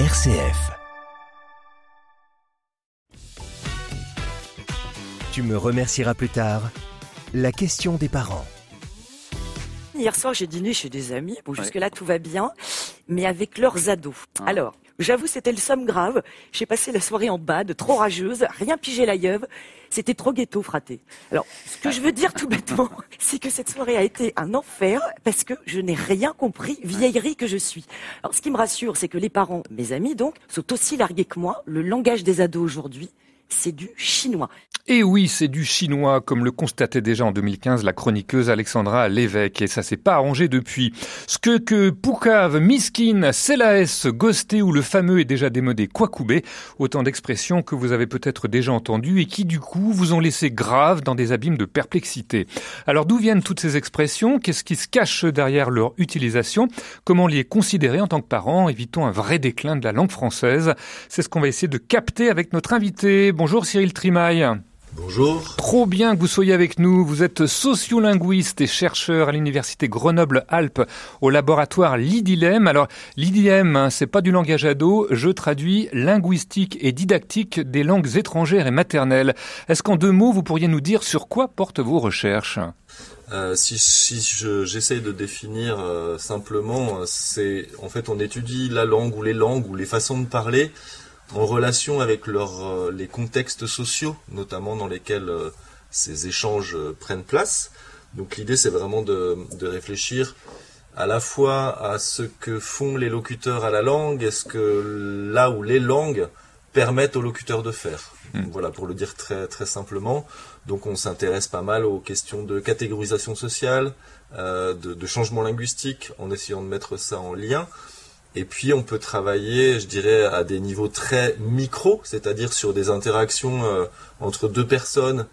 RCF. Tu me remercieras plus tard. La question des parents. Hier soir, j'ai dîné chez des amis. Bon, jusque-là, tout va bien, mais avec leurs ados. Alors, j'avoue, c'était le somme grave. J'ai passé la soirée en bad, trop rageuse, rien pigé la yeuve. C'était trop ghetto, fraté. Alors, ce que je veux dire tout bêtement, c'est que cette soirée a été un enfer parce que je n'ai rien compris, vieillerie que je suis. Alors, ce qui me rassure, c'est que les parents, mes amis donc, sont aussi largués que moi. Le langage des ados aujourd'hui, c'est du chinois. Et oui, c'est du chinois, comme le constatait déjà en 2015 la chroniqueuse Alexandra Lévesque, et ça s'est pas arrangé depuis. Ce que que Poucave, Miskin, Celaes, Ghosté ou le fameux et déjà démodé Kwakubé, autant d'expressions que vous avez peut-être déjà entendues et qui du coup vous ont laissé grave dans des abîmes de perplexité. Alors d'où viennent toutes ces expressions? Qu'est-ce qui se cache derrière leur utilisation? Comment les considérer en tant que parents? Évitons un vrai déclin de la langue française. C'est ce qu'on va essayer de capter avec notre invité. Bonjour Cyril Trimaille. Bonjour. Trop bien que vous soyez avec nous. Vous êtes sociolinguiste et chercheur à l'université Grenoble-Alpes au laboratoire Lidilem. Alors, Lidilem, hein, c'est pas du langage ado. Je traduis linguistique et didactique des langues étrangères et maternelles. Est-ce qu'en deux mots, vous pourriez nous dire sur quoi portent vos recherches? Euh, si si j'essaye de définir euh, simplement, c'est en fait on étudie la langue ou les langues ou les façons de parler en relation avec leur, euh, les contextes sociaux, notamment dans lesquels euh, ces échanges euh, prennent place. Donc l'idée c'est vraiment de, de, réfléchir à la fois à ce que font les locuteurs à la langue et ce que là où les langues permettent aux locuteurs de faire. Hmm. Voilà, pour le dire très très simplement. Donc on s'intéresse pas mal aux questions de catégorisation sociale, euh, de, de, changement linguistique, en essayant de mettre ça en lien. Et puis on peut travailler, je dirais, à des niveaux très micro, c'est-à-dire sur des interactions euh, entre deux personnes,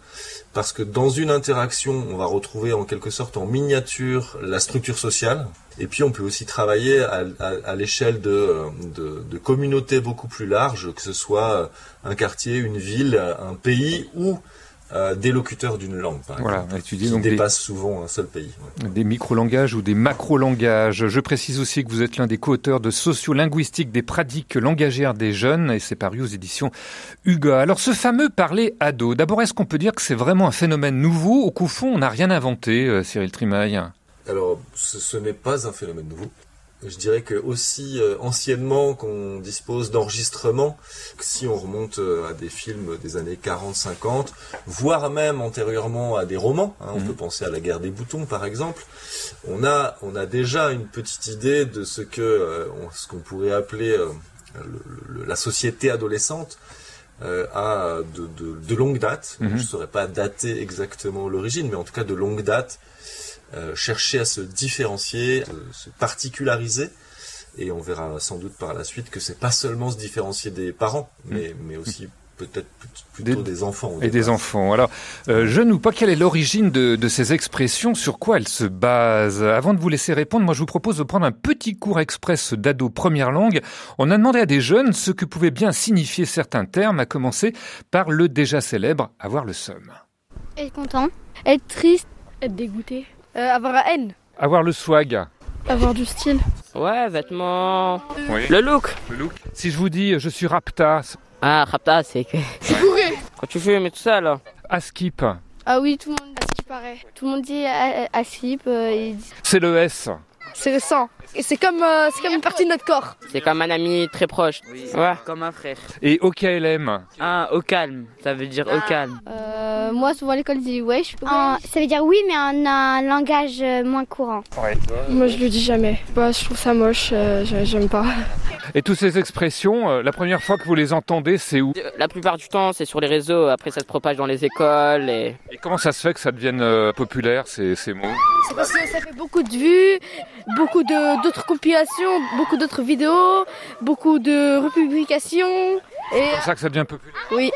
parce que dans une interaction, on va retrouver en quelque sorte en miniature la structure sociale. Et puis on peut aussi travailler à, l'échelle de, de, de, communautés beaucoup plus larges, que ce soit un quartier, une ville, un pays ou euh, des locuteurs d'une langue, par voilà, exemple, qui donc dépasse des, souvent un seul pays. Ouais. Des micro-langages ou des macro-langages. Je précise aussi que vous êtes l'un des co-auteurs de Sociolinguistique des pratiques langagères des jeunes, et c'est paru aux éditions UGA. Alors ce fameux parler ado, d'abord est-ce qu'on peut dire que c'est vraiment un phénomène nouveau, ou qu'au fond on n'a rien inventé, euh, Cyril Trimaille Alors ce, ce n'est pas un phénomène nouveau je dirais que aussi euh, anciennement qu'on dispose d'enregistrements, si on remonte euh, à des films des années 40-50, voire même antérieurement à des romans, hein, on mmh. peut penser à la guerre des boutons par exemple, on a on a déjà une petite idée de ce que euh, ce qu'on pourrait appeler euh, le, le, la société adolescente euh, à de, de, de, longue date. Mmh. Je ne saurais pas dater exactement l'origine, mais en tout cas de longue date. Euh, chercher à se différencier, se particulariser. Et on verra sans doute par la suite que c'est pas seulement se différencier des parents, mais, mais aussi peut-être plutôt des, des enfants. Et des enfants. Alors, euh, je ne sais pas quelle est l'origine de, de, ces expressions, sur quoi elles se basent? Avant de vous laisser répondre, moi je vous propose de prendre un petit cours express d'ado première langue. On a demandé à des jeunes ce que pouvaient bien signifier certains termes, à commencer par le déjà célèbre avoir le seum. Être content, être triste, être dégoûté, euh, avoir la haine. Avoir le swag. Avoir du style. Ouais, vêtements. Oui. Le look. Le look. Si je vous dis je suis rapta. Ah, rapta, c'est que. C'est bourré. Quand tu fumes et tout ça, là. Askip. Ah oui, tout le monde dit ce qui paraît. Tout le monde dit Askip. Euh, c'est le S. C'est le sang. Et c'est comme, euh, c'est comme une partie de notre corps. C'est comme un ami très proche. Oui, ouais. Comme un frère. Et au KLM. Ah, au calme. Ça veut dire ah. au calme. Euh, moi, souvent à l'école, je dis wesh. En, ça veut dire oui, mais en un langage moins courant. Ouais. Moi, je le dis jamais. Bah, je trouve ça moche. Euh, j'aime pas. Et toutes ces expressions, euh, la première fois que vous les entendez, c'est où? La plupart du temps, c'est sur les réseaux. Après, ça se propage dans les écoles. Et, et comment ça se fait que ça devienne euh, populaire, ces, ces mots? C'est parce que ça fait beaucoup de vues, beaucoup d'autres compilations, beaucoup d'autres vidéos, beaucoup de republications. C'est pour ça que ça devient populaire Oui.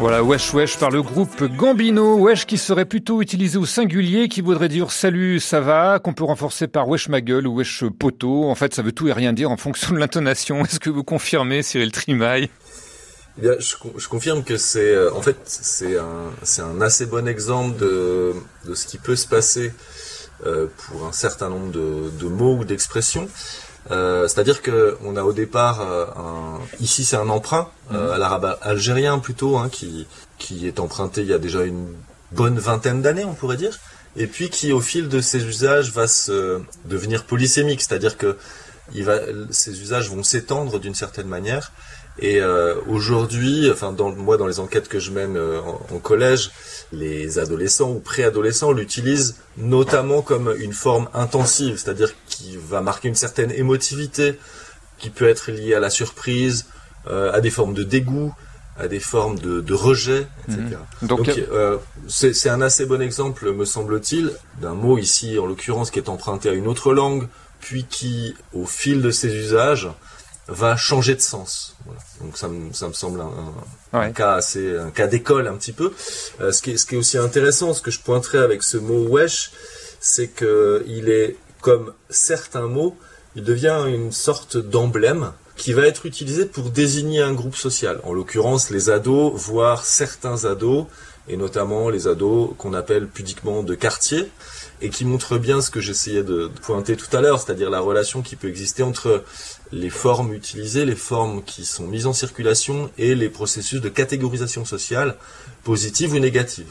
Voilà, wesh wesh par le groupe Gambino, wesh qui serait plutôt utilisé au singulier, qui voudrait dire salut, ça va, qu'on peut renforcer par wesh ma gueule ou wesh poteau. En fait, ça veut tout et rien dire en fonction de l'intonation. Est-ce que vous confirmez, Cyril Trimaille? Je, je confirme que c'est, euh, en fait, c'est un, c'est un assez bon exemple de, de ce qui peut se passer euh, pour un certain nombre de, de mots ou d'expressions. Euh, C'est-à-dire que on a au départ euh, un, ici c'est un emprunt euh, à l'arabe algérien plutôt, hein, qui qui est emprunté il y a déjà une bonne vingtaine d'années, on pourrait dire, et puis qui au fil de ses usages va se devenir polysémique, c'est-à-dire que il va, ces usages vont s'étendre d'une certaine manière. Et euh, aujourd'hui, enfin dans, moi dans les enquêtes que je mène euh, en, en collège, les adolescents ou préadolescents l'utilisent notamment comme une forme intensive, c'est-à-dire qui va marquer une certaine émotivité, qui peut être liée à la surprise, euh, à des formes de dégoût, à des formes de, de rejet, etc. Donc, Donc, euh, c'est un assez bon exemple, me semble-t-il, d'un mot ici, en l'occurrence, qui est emprunté à une autre langue, puis qui, au fil de ses usages, va changer de sens. Voilà. Donc ça me, ça me semble un, un- Ouais. un cas assez, un cas d'école un petit peu. Euh, ce, qui est, ce qui est aussi intéressant, ce que je pointerais avec ce mot wesh, c'est que il est comme certains mots, il devient une sorte d'emblème qui va être utilisé pour désigner un groupe social. En l'occurrence, les ados, voire certains ados, et notamment les ados qu'on appelle pudiquement de quartier, et qui montrent bien ce que j'essayais de pointer tout à l'heure, c'est-à-dire la relation qui peut exister entre les formes utilisées, les formes qui sont mises en circulation et les processus de catégorisation sociale, positive ou négative.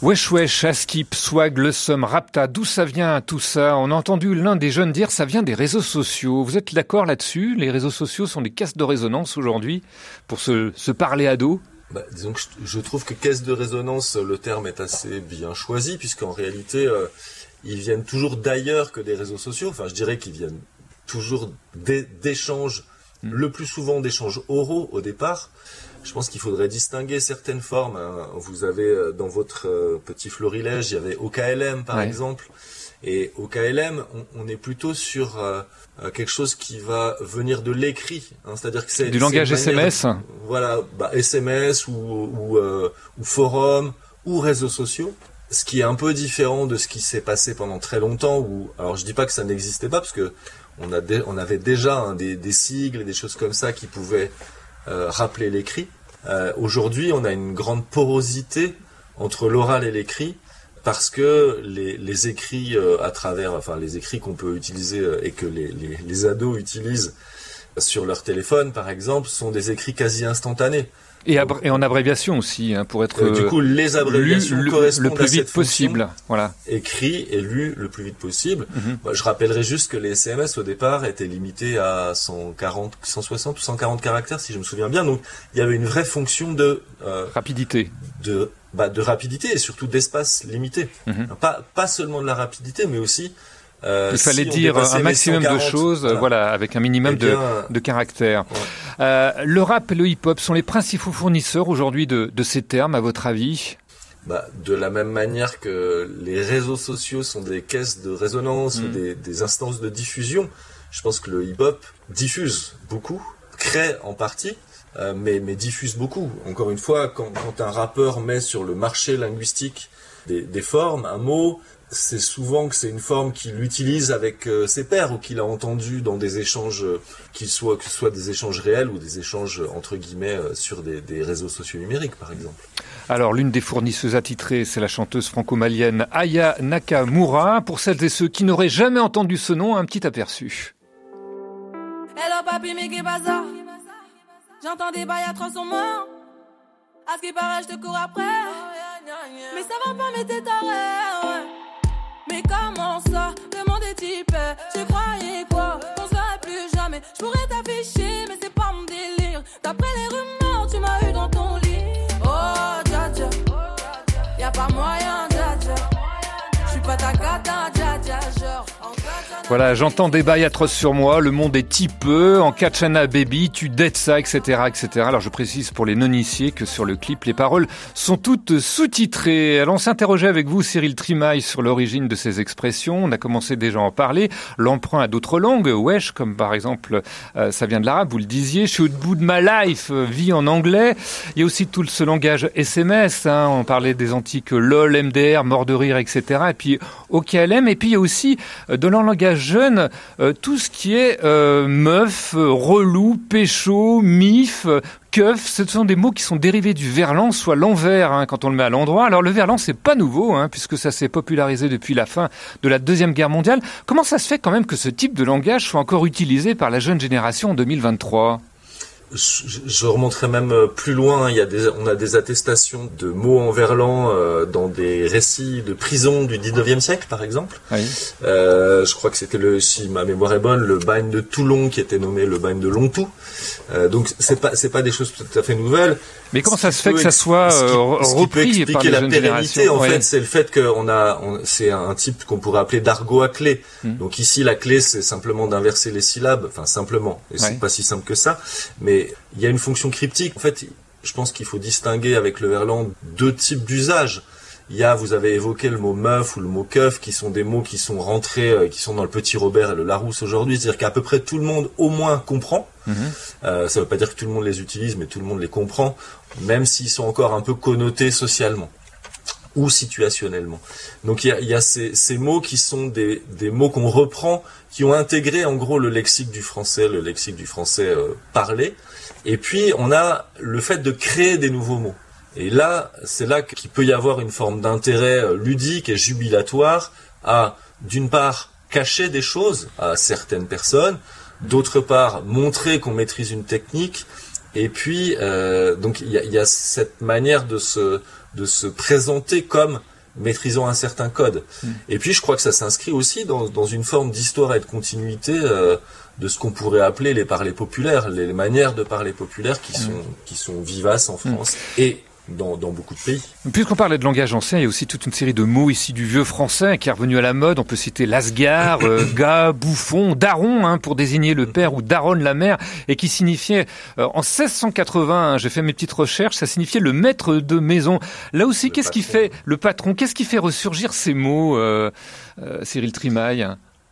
Wesh wesh, Askip, Swag, Le Somme, Rapta, d'où ça vient tout ça? On a entendu l'un des jeunes dire ça vient des réseaux sociaux. Vous êtes d'accord là-dessus? Les réseaux sociaux sont des caisses de résonance aujourd'hui pour se, se parler à dos? Bah, disons que je, je trouve que caisse de résonance, le terme est assez bien choisi, puisqu'en réalité, euh, ils viennent toujours d'ailleurs que des réseaux sociaux. Enfin, je dirais qu'ils viennent toujours d'é- d'échanges, le plus souvent d'échanges oraux au départ. Je pense qu'il faudrait distinguer certaines formes. hein. Vous avez euh, dans votre euh, petit florilège, il y avait OKLM par Ouais. exemple. Et au KLM, on, on est plutôt sur euh, quelque chose qui va venir de l'écrit, hein, c'est-à-dire que c'est Du langage SMS Voilà, bah, SMS ou ou, euh, ou forum ou réseaux sociaux. Ce qui est un peu différent de ce qui s'est passé pendant très longtemps. Où, alors je dis pas que ça n'existait pas parce que on avait déjà hein, des, sigles et des choses comme ça qui pouvaient euh, rappeler l'écrit. Euh, Aujourd'hui, on a une grande porosité entre l'oral et l'écrit parce que les, écrits euh, à travers, enfin les écrits qu'on peut utiliser et que les ados utilisent sur leur téléphone, par exemple, sont des écrits quasi instantanés. Et, en abréviation aussi, hein, pour être Euh, du coup, les lu abréviations le, correspondent le plus à vite cette possible. Voilà. écrit et lu le plus vite possible. Mhm. Je rappellerai juste que les SMS au départ étaient limités à 140, 160 ou 140 caractères, si je me souviens bien. Donc, il y avait une vraie fonction de euh, Rapidité. de bah, de rapidité et surtout d'espace limité. Mhm. Pas pas seulement de la rapidité, mais aussi euh, Il fallait si dire un maximum de 140, choses, euh, voilà, avec un minimum Eh de, de caractères. Ouais. Euh, le rap et le hip-hop sont les principaux fournisseurs aujourd'hui de, de ces termes, à votre avis? Bah, de la même manière que les réseaux sociaux sont des caisses de résonance ou Mm. des, des instances de diffusion, je pense que le hip-hop diffuse beaucoup, crée en partie, euh, mais, mais diffuse beaucoup. Encore une fois, quand, quand un rappeur met sur le marché linguistique des, des formes, un mot, c'est souvent que c'est une forme qu'il utilise avec euh, ses pairs ou qu'il a entendu dans des échanges, euh, qu'ils soient, que ce soit des échanges réels ou des échanges euh, entre guillemets euh, sur des, des réseaux sociaux numériques, par exemple. Alors, l'une des fournisseuses attitrées, c'est la chanteuse franco-malienne Aya Nakamura. Pour celles et ceux qui n'auraient jamais entendu ce nom, un petit aperçu. Hello papi, J'entends des bails moi. À ce qui paraît, je te cours après. Mais ça va pas, mais t'es taré. ouais. Mais comment ça Le monde est. Tu croyais quoi Qu'on se verrait plus jamais. Je pourrais t'afficher, mais c'est pas mon délire. D'après les rumeurs, tu m'as eu dans ton lit. Oh, dja dja. Y'a pas moyen, dja dja. J'suis pas ta cata, Voilà, j'entends des bails atroces sur moi, le monde est tipeux, en Kachana Baby, tu dettes ça, etc., etc. Alors je précise pour les non-initiés que sur le clip, les paroles sont toutes sous-titrées. Alors on s'interrogeait avec vous, Cyril Trimaille, sur l'origine de ces expressions. On a commencé déjà à en parler. L'emprunt à d'autres langues, wesh, comme par exemple, euh, ça vient de l'arabe, vous le disiez, je suis au bout de ma life, euh, vie en anglais. Il y a aussi tout ce langage SMS, hein, on parlait des antiques LOL, MDR, mort de rire, etc. Et puis OKLM, et puis il y a aussi euh, de langage jeune euh, tout ce qui est euh, meuf, euh, relou, pécho, mif, keuf. Ce sont des mots qui sont dérivés du verlan, soit l'envers hein, quand on le met à l'endroit. Alors le verlan, c'est pas nouveau, hein, puisque ça s'est popularisé depuis la fin de la deuxième guerre mondiale. Comment ça se fait quand même que ce type de langage soit encore utilisé par la jeune génération en 2023 je, remonterai même euh, plus loin. Il y a des, on a des attestations de mots en verlan euh, dans des récits de prison du 19e siècle, par exemple. Oui. Euh, je crois que c'était le, si ma mémoire est bonne, le bagne de Toulon qui était nommé le bagne de Longtou. Euh, donc c'est pas, c'est pas des choses tout à fait nouvelles. Mais comment ça se fait que ça soit ce qui- ce qui peut repris par expliquer la pérennité, en Ouais. fait, c'est le fait qu'on a, c'est un type qu'on pourrait appeler d'argot à clé. Hmm. Donc ici, la clé, c'est simplement d'inverser les syllabes, enfin simplement, et Ouais. c'est pas si simple que ça. Mais il y a une fonction cryptique. En fait, je pense qu'il faut distinguer avec le verlan deux types d'usages. Il y a, vous avez évoqué le mot meuf ou le mot keuf, qui sont des mots qui sont rentrés, euh, qui sont dans le Petit Robert et le Larousse aujourd'hui. C'est-à-dire qu'à peu près tout le monde, au moins, comprend. Mhm. Euh, ça veut pas dire que tout le monde les utilise, mais tout le monde les comprend, même s'ils sont encore un peu connotés socialement ou situationnellement. Donc il y a, y a ces, ces mots qui sont des, des mots qu'on reprend, qui ont intégré en gros le lexique du français, le lexique du français euh, parlé. Et puis on a le fait de créer des nouveaux mots. Et là, c'est là qu'il peut y avoir une forme d'intérêt euh, ludique et jubilatoire à, d'une part, cacher des choses à certaines personnes, d'autre part, montrer qu'on maîtrise une technique, et puis, euh, donc, il y a, il y a cette manière de se, de se présenter comme maîtrisant un certain code. Et puis, je crois que ça s'inscrit aussi dans, dans une forme d'histoire et de continuité euh, de ce qu'on pourrait appeler les parlers populaires, les manières de parler populaires qui sont, qui sont vivaces en France et dans, dans beaucoup de pays. Puisqu'on parlait de langage ancien, il y a aussi toute une série de mots ici du vieux français qui est revenu à la mode. On peut citer lasgar, euh, gars, bouffon, daron hein, pour désigner le père ou daronne la mère et qui signifiait euh, en 1680, hein, j'ai fait mes petites recherches, ça signifiait le maître de maison. Là aussi, qu'est-ce qui fait le patron? Qu'est-ce qui fait ressurgir ces mots, euh, euh, Cyril Trimaille?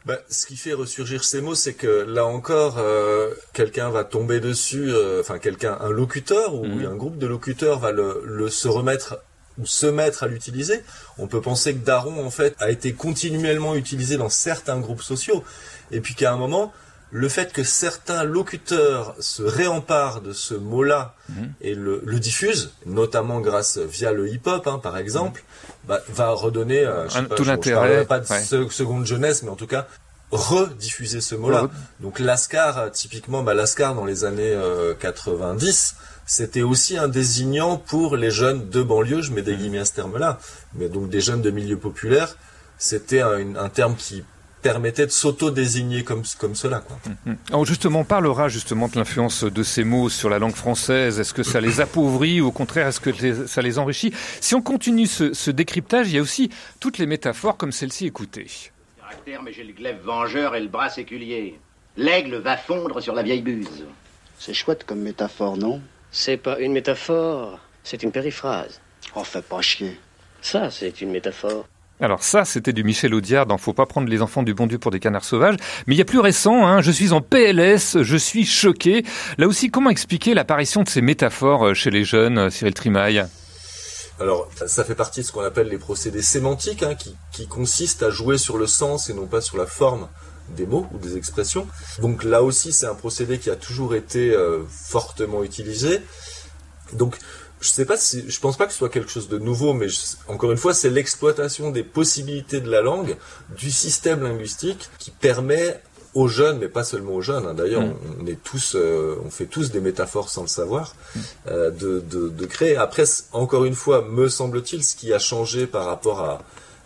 Bah, ce qui fait ressurgir ces mots, c'est que là encore, euh, quelqu'un va tomber dessus, euh, enfin quelqu'un, un locuteur ou Mhm. un groupe de locuteurs va le, le se remettre ou se mettre à l'utiliser. On peut penser que daron en fait a été continuellement utilisé dans certains groupes sociaux, et puis qu'à un moment, le fait que certains locuteurs se réemparent de ce mot-là Mhm. et le, le diffusent, notamment grâce via le hip-hop, hein, par exemple, bah, va redonner euh, je sais Un- pas, tout l'intérêt, pas de ouais. seconde jeunesse, mais en tout cas rediffuser ce mot-là. Donc Lascar, euh, typiquement, bah, Lascar dans les années euh, 90, c'était aussi un désignant pour les jeunes de banlieue, je mets des guillemets à ce terme-là, mais donc des jeunes de milieu populaire, c'était un terme qui permettait de s'auto-désigner comme, comme cela. Quoi. Alors justement, on parlera justement de l'influence de ces mots sur la langue française. Est-ce que ça les appauvrit ou au contraire, est-ce que ça les enrichit? Si on continue ce, ce décryptage, il y a aussi toutes les métaphores comme celle-ci. Écoutez. Caractère, mais j'ai le glaive vengeur et le bras séculier. L'aigle va fondre sur la vieille buse. C'est chouette comme métaphore, non? C'est pas une métaphore, c'est une périphrase. Oh, fais pas chier. Ça, c'est une métaphore. Alors ça, c'était du Michel Audiard dans Faut pas prendre les enfants du bon Dieu pour des canards sauvages. Mais il y a plus récent, hein, je suis en PLS, je suis choqué. Là aussi, comment expliquer l'apparition de ces métaphores euh, chez les jeunes, euh, Cyril Trimaille? Alors, ça fait partie de ce qu'on appelle les procédés sémantiques, hein, qui, consistent à jouer sur le sens et non pas sur la forme des mots ou des expressions. Donc là aussi, c'est un procédé qui a toujours été euh, fortement utilisé. Donc, je sais pas si, je pense pas que ce soit quelque chose de nouveau, mais je- encore une fois, c'est l'exploitation des possibilités de la langue, du système linguistique, qui permet aux jeunes, mais pas seulement aux jeunes. hein, D'ailleurs, Mm. on, est tous, euh, on fait tous des métaphores sans le savoir, euh, de, de, de créer. Après, encore une fois, me semble-t-il, ce qui a changé par rapport à,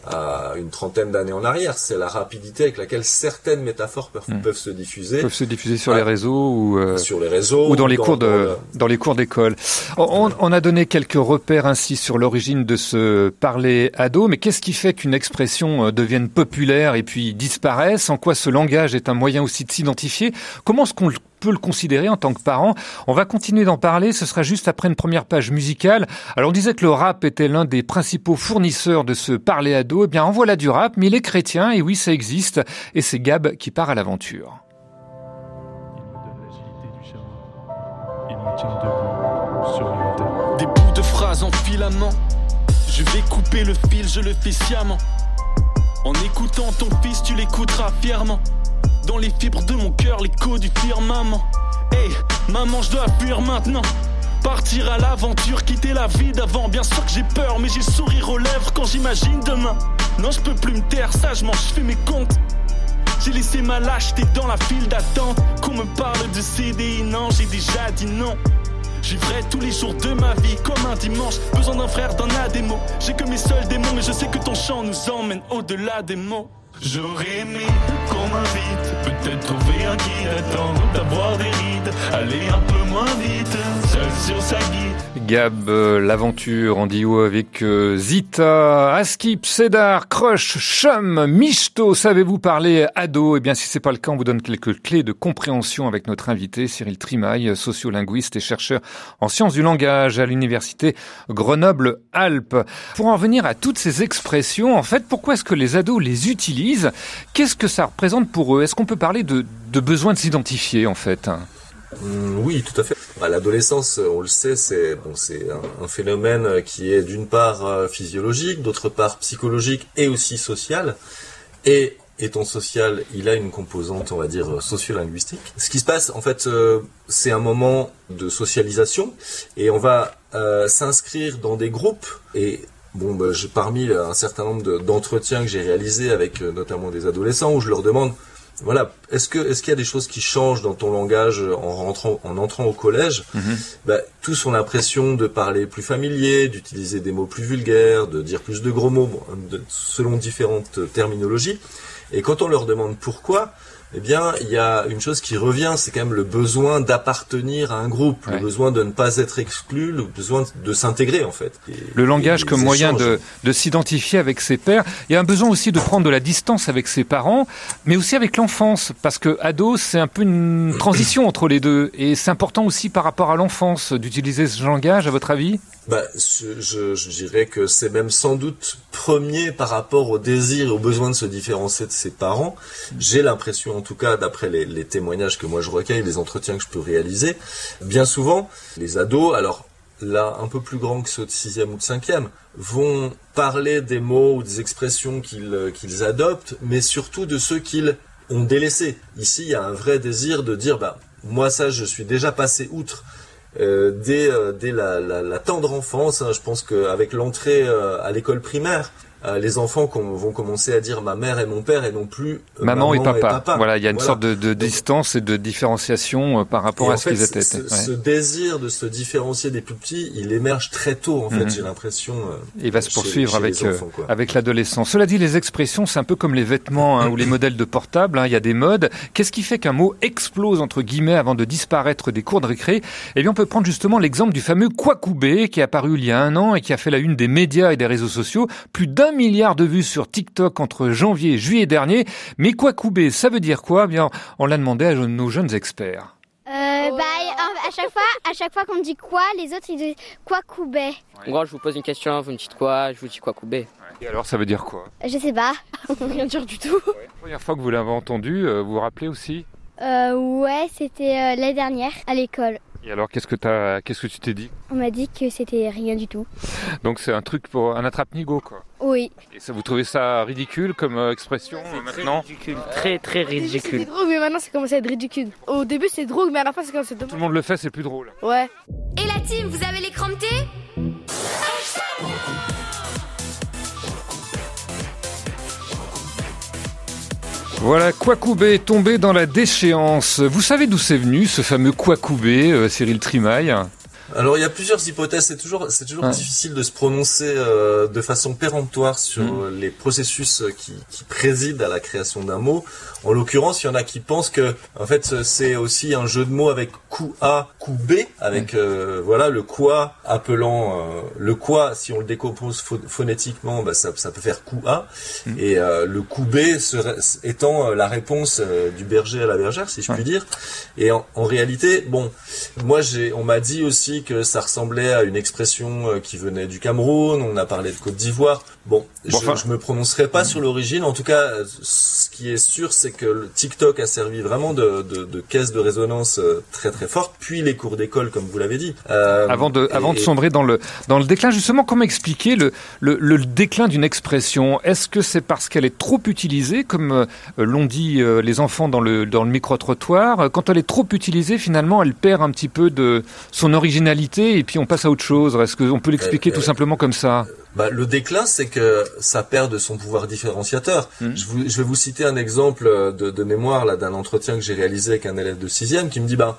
à une trentaine d'années en arrière, c'est la rapidité avec laquelle certaines métaphores peuvent, Mm. peuvent se diffuser. Peuvent se diffuser sur les réseaux ou euh, sur les réseaux ou dans les dans- cours dans de le- dans les cours d'école. On, on a donné quelques repères ainsi sur l'origine de ce parler ado, mais qu'est-ce qui fait qu'une expression euh, devienne populaire et puis disparaisse? En quoi ce langage est un moyen aussi de s'identifier? Comment est-ce qu'on le- peut le considérer en tant que parent On va continuer d'en parler, ce sera juste après une première page musicale. Alors on disait que le rap était l'un des principaux fournisseurs de ce parler ado, eh bien en voilà du rap, mais il est chrétien, et oui ça existe, et c'est Gab qui part à l'aventure. Des bouts de phrases en filament. Je vais couper le fil, je le fais sciemment. En écoutant ton fils, tu l'écouteras fièrement. Dans les fibres de mon cœur, l'écho du firmament. Hey, maman, je dois fuir maintenant. Partir à l'aventure, quitter la vie d'avant. Bien sûr que j'ai peur, mais j'ai sourire aux lèvres quand j'imagine demain. Non, je peux plus me taire, sagement, je fais mes comptes. J'ai laissé ma lâcheté dans la file d'attente. Qu'on me parle de CDI, non, j'ai déjà dit non. J'vivrai tous les jours de ma vie comme un dimanche. Besoin d'un frère, d'un adémo. J'ai que mes seuls démons, mais je sais que ton chant nous emmène au-delà des mots. J'aurais aimé qu'on m'invite, peut-être trouver un guide, attendre d'avoir des rides, aller un peu moins vite, seul sur sa guide. Gab, euh, l'aventure en duo avec euh, Zita, Askip, Cédar, Crush, Chum, Michto. Savez-vous parler ado? Eh bien, si c'est pas le cas, on vous donne quelques clés de compréhension avec notre invité Cyril Trimaille, sociolinguiste et chercheur en sciences du langage à l'université Grenoble-Alpes. Pour en venir à toutes ces expressions, en fait, pourquoi est-ce que les ados les utilisent? Qu'est-ce que ça représente pour eux? Est-ce qu'on peut parler de, besoin de s'identifier, en fait? Mm, Oui, tout à fait. Bah, L'adolescence, on le sait, c'est bon, c'est un, phénomène qui est d'une part euh, physiologique, d'autre part psychologique et aussi social. Et étant social, il a une composante, on va dire, sociolinguistique. Ce qui se passe, en fait, euh, c'est un moment de socialisation et on va euh, s'inscrire dans des groupes et Bon, j'ai parmi un certain nombre de- d'entretiens que j'ai réalisés avec euh, notamment des adolescents où je leur demande, voilà, est-ce que est-ce qu'il y a des choses qui changent dans ton langage en rentrant en entrant au collège? Bah, Tous ont l'impression de parler plus familier, d'utiliser des mots plus vulgaires, de dire plus de gros mots, bon, de- selon différentes terminologies. Et quand on leur demande pourquoi, eh bien, il y a une chose qui revient, c'est quand même le besoin d'appartenir à un groupe, le besoin de ne pas être exclu, le besoin de s'intégrer en fait. Et- Le langage et comme moyen échanges. de, de s'identifier avec ses pairs. Il y a un besoin aussi de prendre de la distance avec ses parents, mais aussi avec l'enfance, parce que ado, c'est un peu une transition entre les deux, et c'est important aussi par rapport à l'enfance d'utiliser ce langage, à votre avis? Bah, je, dirais que c'est même sans doute premier par rapport au désir et au besoin de se différencier de ses parents. J'ai l'impression, en tout cas, d'après les, témoignages que moi je recueille, les entretiens que je peux réaliser, bien souvent, les ados, alors là, un peu plus grands que ceux de sixième ou de cinquième, vont parler des mots ou des expressions qu'ils euh, qu'ils adoptent, mais surtout de ceux qu'ils ont délaissés. Ici, il y a un vrai désir de dire, bah, moi ça, je suis déjà passé outre. Euh, dès, euh, dès la, tendre enfance, hein, je pense qu'avec l'entrée euh, à l'école primaire, euh, les enfants vont commencer à dire ma mère et mon père et non plus euh, Maman, et, papa. Voilà, il y a une Voilà. sorte de, de distance et de différenciation euh, par rapport à ce qu'ils étaient. ce, Ouais. ce désir de se différencier des plus petits, il émerge très tôt, en fait, Mhm. j'ai l'impression. Il va se poursuivre chez avec euh, enfants, avec l'adolescence. Cela dit, les expressions, c'est un peu comme les vêtements hein, ou les modèles de portable. hein, il y a des modes. Qu'est-ce qui fait qu'un mot explose entre guillemets avant de disparaître des cours de récré? Eh bien, on peut prendre justement l'exemple du fameux Kwakubé qui est apparu il y a un an et qui a fait la une des médias et des réseaux sociaux. Plus d'un milliard de vues sur TikTok entre janvier et juillet dernier. Mais Kwakubé, ça veut dire quoi? Eh Bien, on l'a demandé à nos jeunes experts. Euh, bah, à chaque fois, à chaque fois qu'on dit quoi, les autres ils disent quoi coubet. En gros, je vous pose une question, vous me dites quoi, je vous dis quoi couper. Et alors, ça veut dire quoi? Je sais pas. Rien dire du tout. Première fois que vous l'avez entendu, euh, vous vous rappelez aussi? Euh, ouais, c'était euh, l'année dernière à l'école. Et alors, qu'est-ce que t'as, qu'est-ce que tu t'es dit On m'a dit que c'était rien du tout. Donc, c'est un truc pour un attrape-nigo, quoi. Oui. Et ça, vous trouvez ça ridicule comme euh, expression euh, maintenant Très très C'était drôle, mais maintenant ça commence à être ridicule. Au début c'est drôle, mais à la fin c'est comme c'est Tout le monde le fait, c'est plus drôle. Ouais. Et la team, vous avez l'écran de Voilà, Kwakubé est tombé dans la déchéance. Vous savez d'où c'est venu ce fameux Kwakubé, euh, Cyril Trimaille? Alors il y a plusieurs hypothèses. C'est toujours, c'est toujours Ouais. difficile de se prononcer euh, de façon péremptoire sur Mm. euh, les processus euh, qui, qui président à la création d'un mot. En l'occurrence, il y en a qui pensent que, en fait, c'est aussi un jeu de mots avec coup A, coup B, avec euh, voilà le quoi appelant euh, le quoi. Si on le décompose pho- phonétiquement, bah, ça, ça peut faire coup A, et euh, le coup B serait, étant la réponse du berger à la bergère, si je puis dire. Et en, en réalité, bon, moi j'ai, on m'a dit aussi que ça ressemblait à une expression euh, qui venait du Cameroun. On a parlé de Côte d'Ivoire. Bon, je, enfin- je me prononcerai pas sur l'origine. En tout cas, euh, ce qui est sûr, c'est que le TikTok a servi vraiment de, de, de caisse de résonance euh, très très forte. Puis les cours d'école, comme vous l'avez dit. Euh, Avant de, et- avant de sombrer dans le, dans le déclin, justement, comment expliquer le, le, le déclin d'une expression? Est-ce que c'est parce qu'elle est trop utilisée, comme l'ont dit les enfants dans le, dans le micro-trottoir? Quand elle est trop utilisée, finalement, elle perd un petit peu de son originalité et puis on passe à autre chose. Est-ce qu'on peut l'expliquer Euh, tout euh, simplement comme ça? Bah, le déclin, c'est que ça perd de son pouvoir différenciateur. Hmm. Je, vous- je vais vous citer un exemple euh, de, de mémoire là d'un entretien que j'ai réalisé avec un élève de sixième qui me dit bah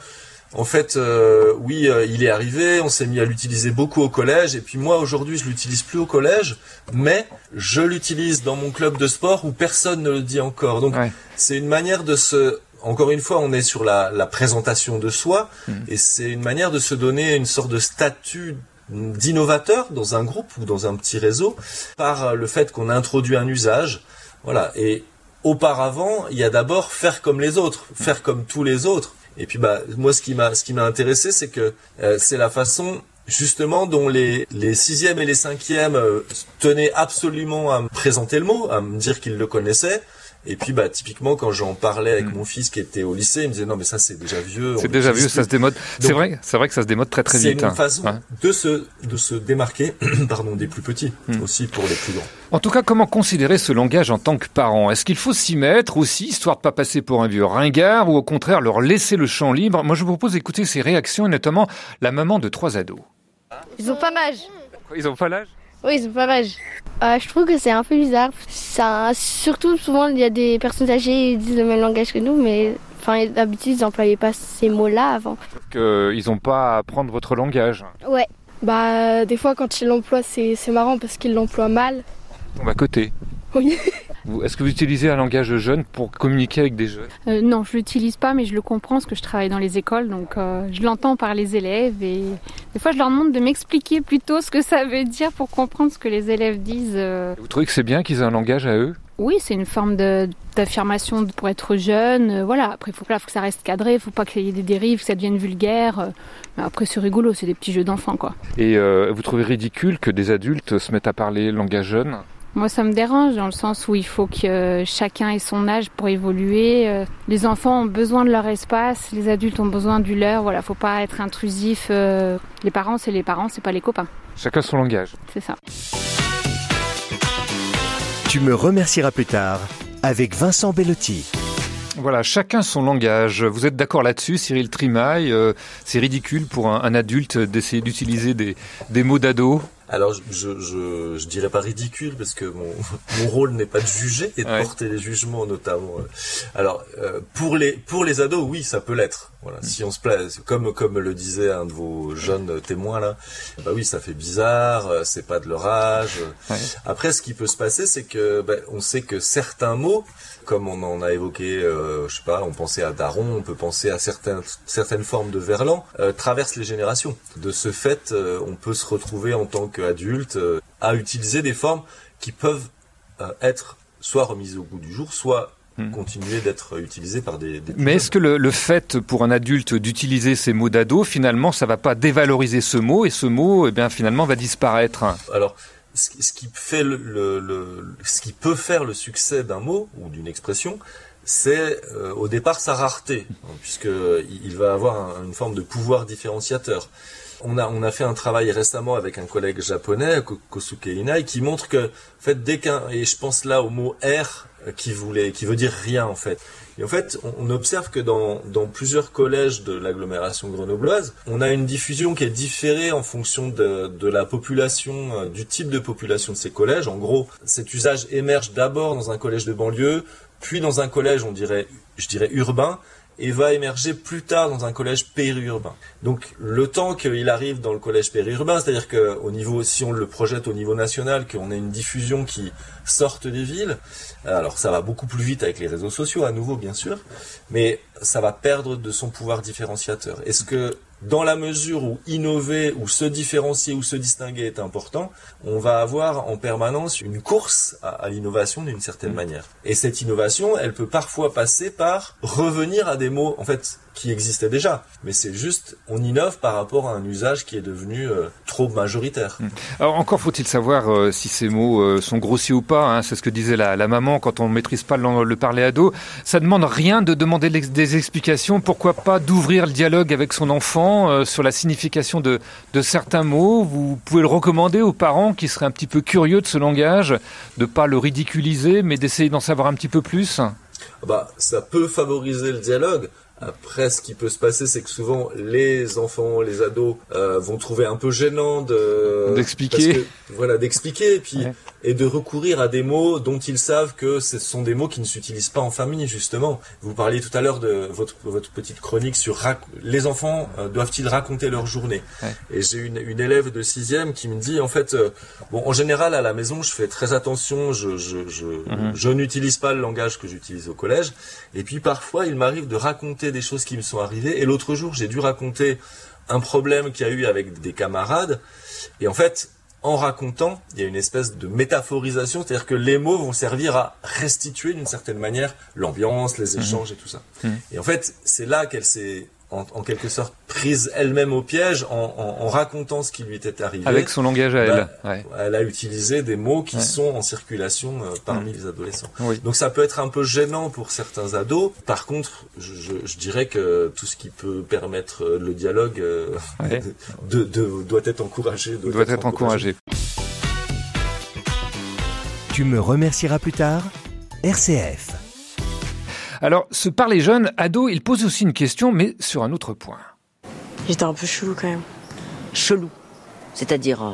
en fait euh, oui euh, il est arrivé, on s'est mis à l'utiliser beaucoup au collège et puis moi aujourd'hui je l'utilise plus au collège, mais je l'utilise dans mon club de sport où personne ne le dit encore. Donc c'est une manière de se encore une fois, on est sur la, la présentation de soi, et c'est une manière de se donner une sorte de statut d'innovateur dans un groupe ou dans un petit réseau par le fait qu'on a introduit un usage. Voilà. Et auparavant, il y a d'abord faire comme les autres, faire comme tous les autres. Et puis bah moi ce qui m'a ce qui m'a intéressé c'est que euh, c'est la façon justement dont les les sixièmes et les cinquièmes euh, tenaient absolument à me présenter le mot, à me dire qu'ils le connaissaient. Et puis bah typiquement quand j'en parlais avec mon fils qui était au lycée, il me disait non mais ça c'est déjà vieux. on C'est déjà vieux, ça se démode. C'est vrai, c'est vrai que ça se démode très très c'est vite. une hein. façon Ouais. de se de se démarquer pardon des plus petits aussi pour les plus grands. En tout cas, comment considérer ce langage en tant que parent? Est-ce qu'il faut s'y mettre aussi, histoire de pas passer pour un vieux ringard, ou au contraire leur laisser le champ libre? Moi, je vous propose d'écouter ces réactions, et notamment la maman de trois ados. Ils ont pas l'âge. Ils ont pas l'âge? Oui, ils ont pas l'âge. Euh, je trouve que c'est un peu bizarre. Ça, surtout, souvent, il y a des personnes âgées qui disent le même langage que nous, mais enfin, d'habitude, ils n'employaient pas ces mots-là avant. Qu'ils n'ont pas à apprendre votre langage. Ouais. Bah, des fois, quand ils l'emploient, c'est c'est marrant parce qu'ils l'emploient mal. On va côté. Oui. Est-ce que vous utilisez un langage jeune pour communiquer avec des jeunes? Euh, non, je l'utilise pas, mais je le comprends parce que je travaille dans les écoles, donc euh, je l'entends par les élèves et des fois je leur demande de m'expliquer plutôt ce que ça veut dire pour comprendre ce que les élèves disent. euh. Vous trouvez que c'est bien qu'ils aient un langage à eux? Oui, c'est une forme d'affirmation pour être jeune. voilà. Après, il faut, que ça reste cadré, il faut pas qu'il y ait des dérives, que ça devienne vulgaire. Mais après, c'est rigolo, c'est des petits jeux d'enfants, quoi. Et euh, vous trouvez ridicule que des adultes se mettent à parler langage jeune? Moi, ça me dérange dans le sens où il faut que chacun ait son âge pour évoluer. Euh, Les enfants ont besoin de leur espace, les adultes ont besoin du leur. Voilà, faut pas être intrusif. euh, Les parents, c'est les parents, c'est pas les copains. Chacun son langage. C'est ça. Tu me remercieras plus tard avec Vincent Bellotti. Voilà, chacun son langage. Vous êtes d'accord là-dessus, Cyril Trimaille euh, C'est ridicule pour un, un adulte d'essayer d'utiliser des, des mots d'ado? Alors, je, je, je, je dirais pas ridicule parce que mon, mon rôle n'est pas de juger et de Ouais. porter les jugements notamment. euh. Alors, euh, pour les pour les ados, oui, ça peut l'être. Voilà, si on se comme comme le disait un de vos jeunes témoins là, bah oui, ça fait bizarre, c'est pas de leur âge. Après, ce qui peut se passer, c'est que bah, on sait que certains mots, comme on en a évoqué, euh, je sais pas, on pensait à daron, on peut penser à certaines certaines formes de verlan, euh, traversent les générations. De ce fait, euh, on peut se retrouver en tant qu'adulte euh, à utiliser des formes qui peuvent être soit remises au goût du jour, soit continuer d'être utilisées par des, des Mais est-ce que le, le fait pour un adulte d'utiliser ces mots d'ado, finalement, ça va pas dévaloriser ce mot et ce mot, eh bien, finalement, va disparaître? Alors, ce qui- fait le, le- le- ce qui peut faire le succès d'un mot ou d'une expression, c'est euh, au départ sa rareté, hein, puisque il va avoir un- une forme de pouvoir différenciateur. On a on a fait un travail récemment avec un collègue japonais, Ko- Kosuke Inai, qui montre que en fait dès qu'un et je pense là au mot R euh, qui voulait qui veut dire rien en fait. Et en fait, on, observe que dans, plusieurs collèges de l'agglomération grenobloise, on a une diffusion qui est différée en fonction de, de la population, euh, du type de population de ces collèges. En gros, cet usage émerge d'abord dans un collège de banlieue, puis dans un collège, on dirait, je dirais urbain, et va émerger plus tard dans un collège périurbain. Donc le temps qu'il arrive dans le collège périurbain, c'est-à-dire que au niveau, si on le projette au niveau national, qu'on ait une diffusion qui sorte des villes, alors ça va beaucoup plus vite avec les réseaux sociaux à nouveau bien sûr, mais ça va perdre de son pouvoir différenciateur. Est-ce que dans la mesure où innover ou se différencier ou se distinguer est important, on va avoir en permanence une course à, à l'innovation d'une certaine manière. Et cette innovation, elle peut parfois passer par revenir à des mots. En fait, qui existait déjà. Mais c'est juste, on innove par rapport à un usage qui est devenu euh, trop majoritaire. Hmm. Alors encore faut-il savoir euh, si ces mots euh, sont grossiers ou pas. Hein. c'est ce que disait la, la, maman quand on maîtrise pas le, le parler ado. Ça demande rien de demander des explications. Pourquoi pas d'ouvrir le dialogue avec son enfant sur la signification de, de certains mots? Vous pouvez le recommander aux parents qui seraient un petit peu curieux de ce langage, de pas le ridiculiser, mais d'essayer d'en savoir un petit peu plus? Bah, ça peut favoriser le dialogue. Après, ce qui peut se passer, c'est que souvent les enfants, les ados euh, vont trouver un peu gênant de d'expliquer, voilà, d'expliquer, et puis et de recourir à des mots dont ils savent que ce sont des mots qui ne s'utilisent pas en famille justement. Vous parliez tout à l'heure de votre votre petite chronique sur les enfants euh, doivent-ils raconter leur journée? Et j'ai une, une élève de sixième qui me dit en fait, euh, bon, en général à la maison, je fais très attention, je je je, mhm. je n'utilise pas le langage que j'utilise au collège, et puis parfois il m'arrive de raconter des choses qui me sont arrivées. Et l'autre jour, j'ai dû raconter un problème qu'il y a eu avec des camarades. Et en fait, en racontant, il y a une espèce de métaphorisation, c'est-à-dire que les mots vont servir à restituer d'une certaine manière l'ambiance, les mmh. échanges et tout ça. Mmh. Et en fait, c'est là qu'elle s'est en, quelque sorte prise elle-même au piège en, racontant ce qui lui était arrivé. Avec son langage à elle. Bah, elle a utilisé des mots qui sont en circulation euh, parmi les adolescents. Donc ça peut être un peu gênant pour certains ados. Par contre, je, dirais que tout ce qui peut permettre euh, le dialogue euh, de, doit être encouragé. Doit, être, encouragé. Tu me remercieras plus tard RCF. Alors, ce parler jeune, ado, il pose aussi une question, mais sur un autre point. J'étais un peu chelou quand même. Chelou C'est-à-dire euh,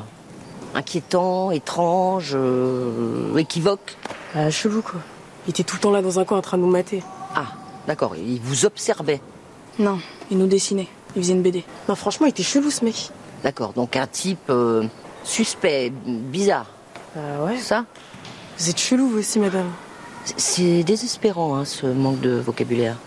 inquiétant, étrange, euh, équivoque euh, Chelou quoi. Il était tout le temps là dans un coin en train de nous mater. Ah, d'accord, il vous observait Non, il nous dessinait. Il faisait une BD. Non, franchement, il était chelou ce mec. D'accord, donc un type suspect, bizarre. Euh, ouais. Ça? Vous êtes chelou vous aussi, madame. C'est désespérant, hein, ce manque de vocabulaire.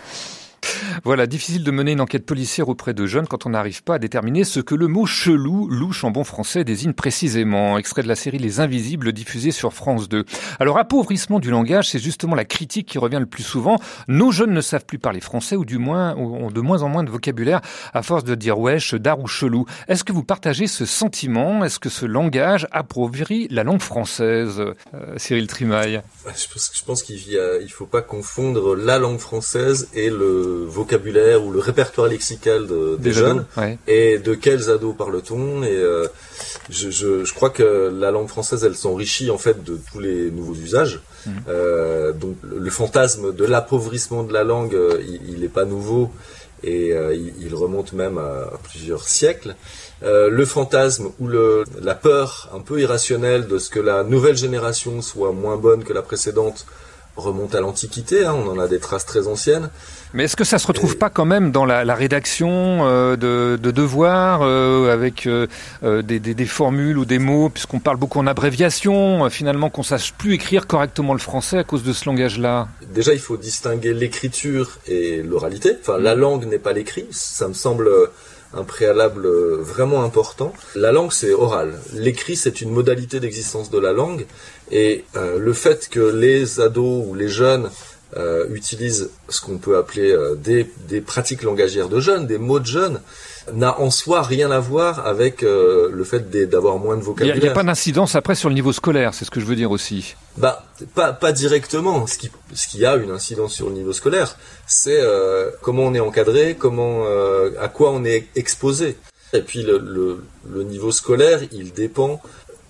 Voilà, difficile de mener une enquête policière auprès de jeunes quand on n'arrive pas à déterminer ce que le mot chelou, louche en bon français, désigne précisément. Extrait de la série Les Invisibles diffusée sur France 2. Alors, appauvrissement du langage, c'est justement la critique qui revient le plus souvent. Nos jeunes ne savent plus parler français ou du moins ont de moins en moins de vocabulaire à force de dire wesh, dar ou chelou. Est-ce que vous partagez ce sentiment? Est-ce que ce langage appauvrit la langue française? Euh, Cyril Trimaille Je pense, qu'il ne faut pas confondre la langue française et le vocabulaire ou le répertoire lexical des, jeunes et de quels ados parle-t-on et euh, je, crois que la langue française elle s'enrichit en fait de tous les nouveaux usages. Mmh. euh, donc le fantasme de l'appauvrissement de la langue euh, il n'est pas nouveau et il, remonte même à, plusieurs siècles. Le fantasme ou le, la peur un peu irrationnelle de ce que la nouvelle génération soit moins bonne que la précédente remonte à l'Antiquité, hein, on en a des traces très anciennes. Mais est-ce que ça se retrouve pas quand même dans la, rédaction euh, de, devoirs euh, avec euh, des, formules ou des mots, puisqu'on parle beaucoup en abréviation, finalement qu'on sache plus écrire correctement le français à cause de ce langage-là? Déjà, il faut distinguer l'écriture et l'oralité. Enfin, la langue n'est pas l'écrit, ça me semble un préalable vraiment important. La langue, c'est oral. L'écrit, c'est une modalité d'existence de la langue. Et le fait que les ados ou les jeunes euh, utilisent ce qu'on peut appeler euh, des, des, pratiques langagières de jeunes, des mots de jeunes, n'a en soi rien à voir avec euh, le fait d'avoir moins de vocabulaire. Il n'y a, pas d'incidence après sur le niveau scolaire, c'est ce que je veux dire aussi. Bah, pas, pas directement. Ce qui, ce qui a une incidence sur le niveau scolaire, c'est euh, comment on est encadré, comment, à quoi on est exposé. Et puis le, le, le niveau scolaire, il dépend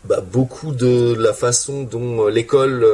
bah, beaucoup de la façon dont l'école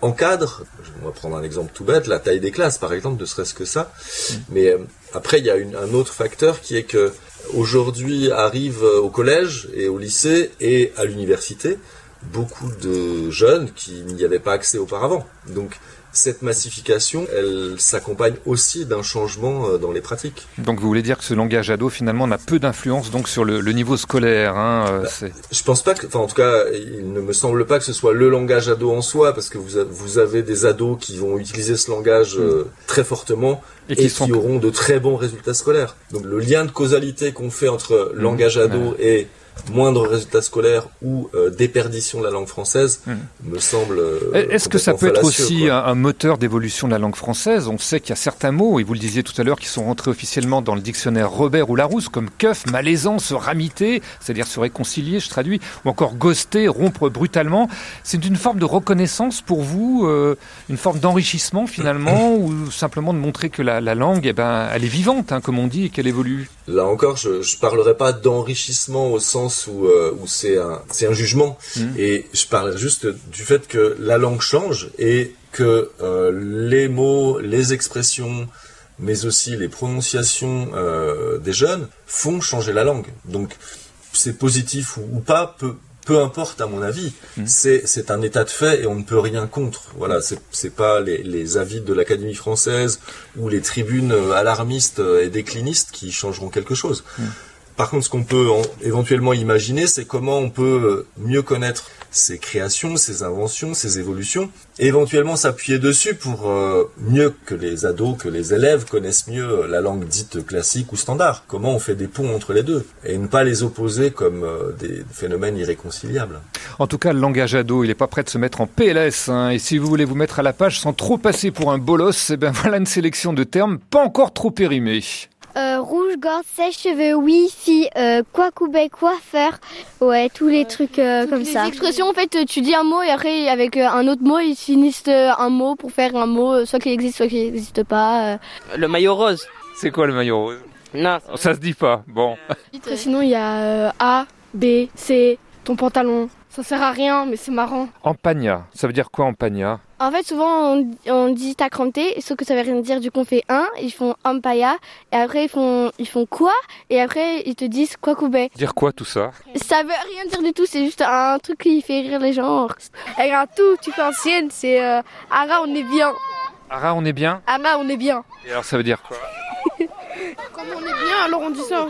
encadre. On va prendre un exemple tout bête, la taille des classes par exemple, ne serait-ce que ça. Mm. Mais euh, après, il y a un autre facteur qui est que aujourd'hui arrivent au collège et au lycée et à l'université beaucoup de jeunes qui n'y avaient pas accès auparavant. Donc cette massification, elle s'accompagne aussi d'un changement euh, dans les pratiques. Donc vous voulez dire que ce langage ado finalement n'a peu d'influence donc sur le, niveau scolaire hein, euh, bah, Je pense pas que, enfin en tout cas, il ne me semble pas que ce soit le langage ado en soi, parce que vous, vous avez des ados qui vont utiliser ce langage euh, mm. très fortement et, qui, auront de très bons résultats scolaires. Donc le lien de causalité qu'on fait entre mm. langage ado et moindre résultat scolaire ou euh, déperdition de la langue française me semble. euh, Est-ce que ça peut être aussi quoi. un, moteur d'évolution de la langue française? On sait qu'il y a certains mots, et vous le disiez tout à l'heure, qui sont rentrés officiellement dans le dictionnaire Robert ou Larousse, comme keuf, malaisant, se ramiter, c'est-à-dire se réconcilier, je traduis, ou encore ghoster, rompre brutalement. C'est une forme de reconnaissance pour vous, euh, une forme d'enrichissement finalement, ou simplement de montrer que la, la langue, eh ben, elle est vivante, hein, comme on dit, et qu'elle évolue? Là encore, je, je parlerai pas d'enrichissement au sens où, euh, où c'est un, jugement. Et je parle juste du fait que la langue change et que euh, les mots, les expressions, mais aussi les prononciations euh, des jeunes font changer la langue. Donc, c'est positif ou, ou pas, peu, peu importe à mon avis. C'est, c'est un état de fait et on ne peut rien contre. Voilà, c'est, c'est pas les, les avis de l'Académie française ou les tribunes alarmistes et déclinistes qui changeront quelque chose. Par contre, ce qu'on peut en- éventuellement imaginer, c'est comment on peut euh, mieux connaître ses créations, ses inventions, ses évolutions, et éventuellement s'appuyer dessus pour euh, mieux que les ados, que les élèves connaissent mieux euh, la langue dite classique ou standard. Comment on fait des ponts entre les deux et ne pas les opposer comme des phénomènes irréconciliables. En tout cas, le langage ado, il n'est pas prêt de se mettre en PLS. hein. Et si vous voulez vous mettre à la page sans trop passer pour un bolos, eh ben voilà une sélection de termes pas encore trop périmés. Euh, rouge, gorge sèche, cheveux, wifi, euh, quoi coubet, coiffeur. Ouais, tous les trucs euh, comme ça. L'expression, en fait, tu dis un mot et après, avec euh, un autre mot, ils finissent un mot pour faire un mot, soit qui existe, soit qui n'existe pas. euh. Le maillot rose. C'est quoi le maillot rose? Non. Ça se dit pas. Bon. Après, sinon, il y a euh, A, B, C, ton pantalon. Ça sert à rien, mais c'est marrant. Empagna, ça veut dire quoi Empagna? En fait, souvent, on, on dit t'as crampé, sauf que ça veut rien dire. Du coup, on fait un, ils font ampaya, et après, ils font, ils font quoi, et après, ils te disent quoi coubet. Dire quoi tout ça? Ça veut rien dire du tout, c'est juste un truc qui fait rire les gens. Avec un tout, tu fais ancienne, c'est euh, Ara, on est bien. Ara, on est bien? Ara, on est bien. Et alors ça veut dire quoi? Comme on est bien, alors on dit ça.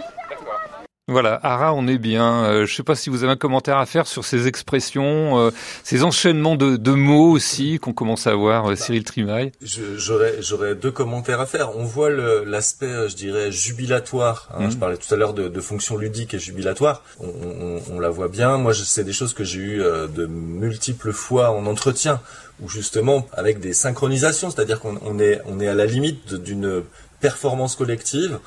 Voilà, Ara, on est bien. Euh, je sais pas si vous avez un commentaire à faire sur ces expressions, euh, ces enchaînements de, de mots aussi qu'on commence à voir, euh, Cyril Trimaille. Je- J'aurais deux commentaires à faire. On voit l'aspect, euh, je dirais, jubilatoire. hein. Mhm. Je parlais tout à l'heure de, de fonction ludique et jubilatoire. On, on- on la voit bien. Moi, je- c'est des choses que j'ai eu euh, de multiples fois en entretien, où justement, avec des synchronisations, c'est-à-dire qu'on on est, on est à la limite d'une performance collective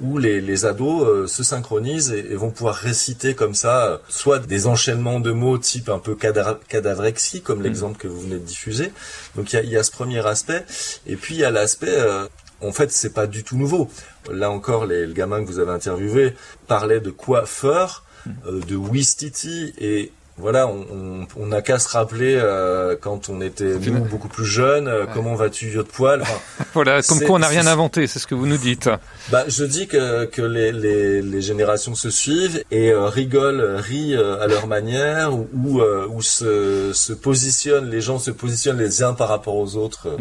où les, les ados euh, se synchronisent et, et vont pouvoir réciter comme ça, euh, soit des enchaînements de mots type un peu cadavre- cadavrexie, comme l'exemple que vous venez de diffuser. Donc il y a, y a ce premier aspect, et puis il y a l'aspect, euh, en fait, c'est pas du tout nouveau. Là encore, les, le gamin que vous avez interviewé parlait de coiffeur, euh, de Wistiti, et voilà, on on- on n'a qu'à se rappeler euh, quand on était nous, beaucoup plus jeunes, euh, comment vas-tu vieux de poil. Enfin, Voilà, comme quoi on n'a rien inventé, c'est ce que vous nous dites. bah, je dis que, que les, les, les générations se suivent et euh, rigolent, euh, rient euh, à leur manière, ou, ou, euh, ou se, se positionnent, les gens se positionnent les uns par rapport aux autres euh,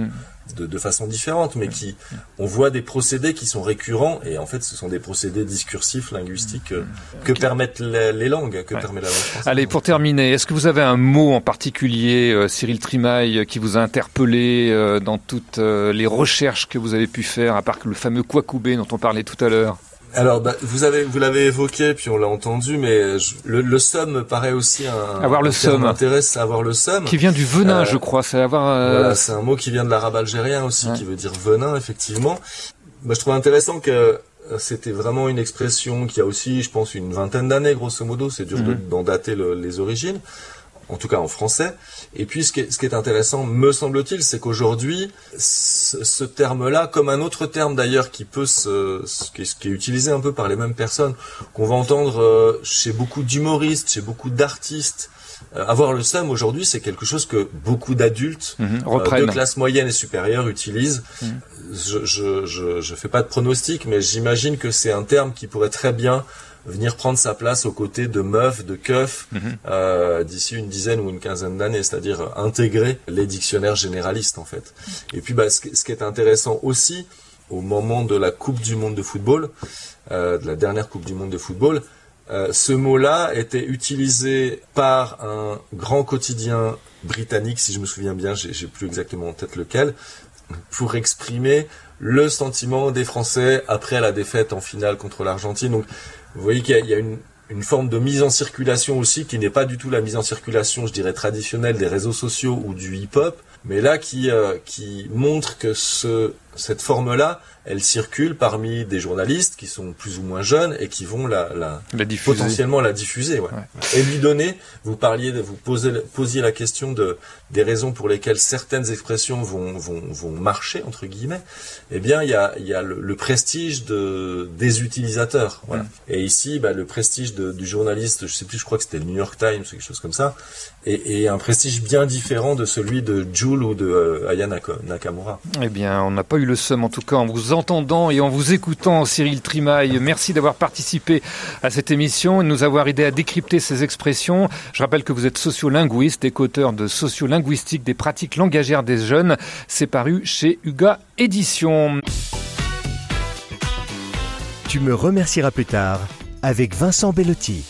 de, de façon différente, mais qui, on voit des procédés qui sont récurrents, et en fait ce sont des procédés discursifs, linguistiques, euh, que permettent les, les langues, que permet la langue française. Allez, pour terminer, est-ce que vous avez un mot en particulier, euh, Cyril Trimaille, qui vous a interpellé euh, dans toutes euh, les recherches que vous avez pu faire, à part le fameux Kwakubé dont on parlait tout à l'heure? Alors, bah, vous avez, vous l'avez évoqué, puis on l'a entendu, mais je- le, le somme me paraît aussi un. Avoir le somme. m'intéresse, avoir le somme. Qui vient du venin, Euh, je crois. C'est avoir. euh, Voilà, c'est un mot qui vient de l'arabe algérien aussi, qui veut dire venin, effectivement. Bah, je trouve intéressant que euh, c'était vraiment une expression qui a aussi, je pense, une vingtaine d'années, grosso modo. C'est dur Mhm. d'en dater le- les origines. En tout cas en français. Et puis ce qui est, ce qui est intéressant, me semble-t-il, c'est qu'aujourd'hui, ce, ce terme-là, comme un autre terme d'ailleurs qui peut se, ce qui, est, ce qui est utilisé un peu par les mêmes personnes, qu'on va entendre euh, chez beaucoup d'humoristes, chez beaucoup d'artistes, euh, avoir le seum aujourd'hui, c'est quelque chose que beaucoup d'adultes Mhm, euh, de classe moyenne et supérieure utilisent. Mhm. Je, je, je, je fais pas de pronostic, mais j'imagine que c'est un terme qui pourrait très bien venir prendre sa place aux côtés de meuf, de keuf, Mhm. euh, d'ici une dizaine ou une quinzaine d'années, c'est-à-dire intégrer les dictionnaires généralistes en fait. Et puis bah, ce, qui- est intéressant aussi, au moment de la Coupe du Monde de football, euh, de la dernière Coupe du Monde de football, euh, ce mot-là était utilisé par un grand quotidien britannique, si je me souviens bien, j'ai j'ai plus exactement en tête lequel, pour exprimer le sentiment des Français après la défaite en finale contre l'Argentine. Donc, vous voyez qu'il y a- une une forme de mise en circulation aussi qui n'est pas du tout la mise en circulation, je dirais traditionnelle des réseaux sociaux ou du hip-hop, mais là qui euh, qui montre que ce cette forme-là, elle circule parmi des journalistes qui sont plus ou moins jeunes et qui vont la, la, potentiellement la diffuser. Ouais. Et lui donner, vous parliez, vous posez, posiez la question de des raisons pour lesquelles certaines expressions vont vont, vont marcher entre guillemets. Eh bien, il y a il y a le, prestige de des utilisateurs. Voilà. Mm. Et ici, bah, le prestige de, du journaliste, je sais plus, je crois que c'était le New York Times ou quelque chose comme ça, et, et un prestige bien différent de celui de Jules ou de euh, Aya Nakamura. Eh bien, on n'a pas eu le seum en tout cas en vous entendant et en vous écoutant, Cyril Trimaille. Merci d'avoir participé à cette émission et de nous avoir aidé à décrypter ces expressions. Je rappelle que vous êtes sociolinguiste et qu'auteur de Sociolinguistique des pratiques langagères des jeunes. C'est paru chez Uga Édition. Tu me remercieras plus tard avec Vincent Bellotti.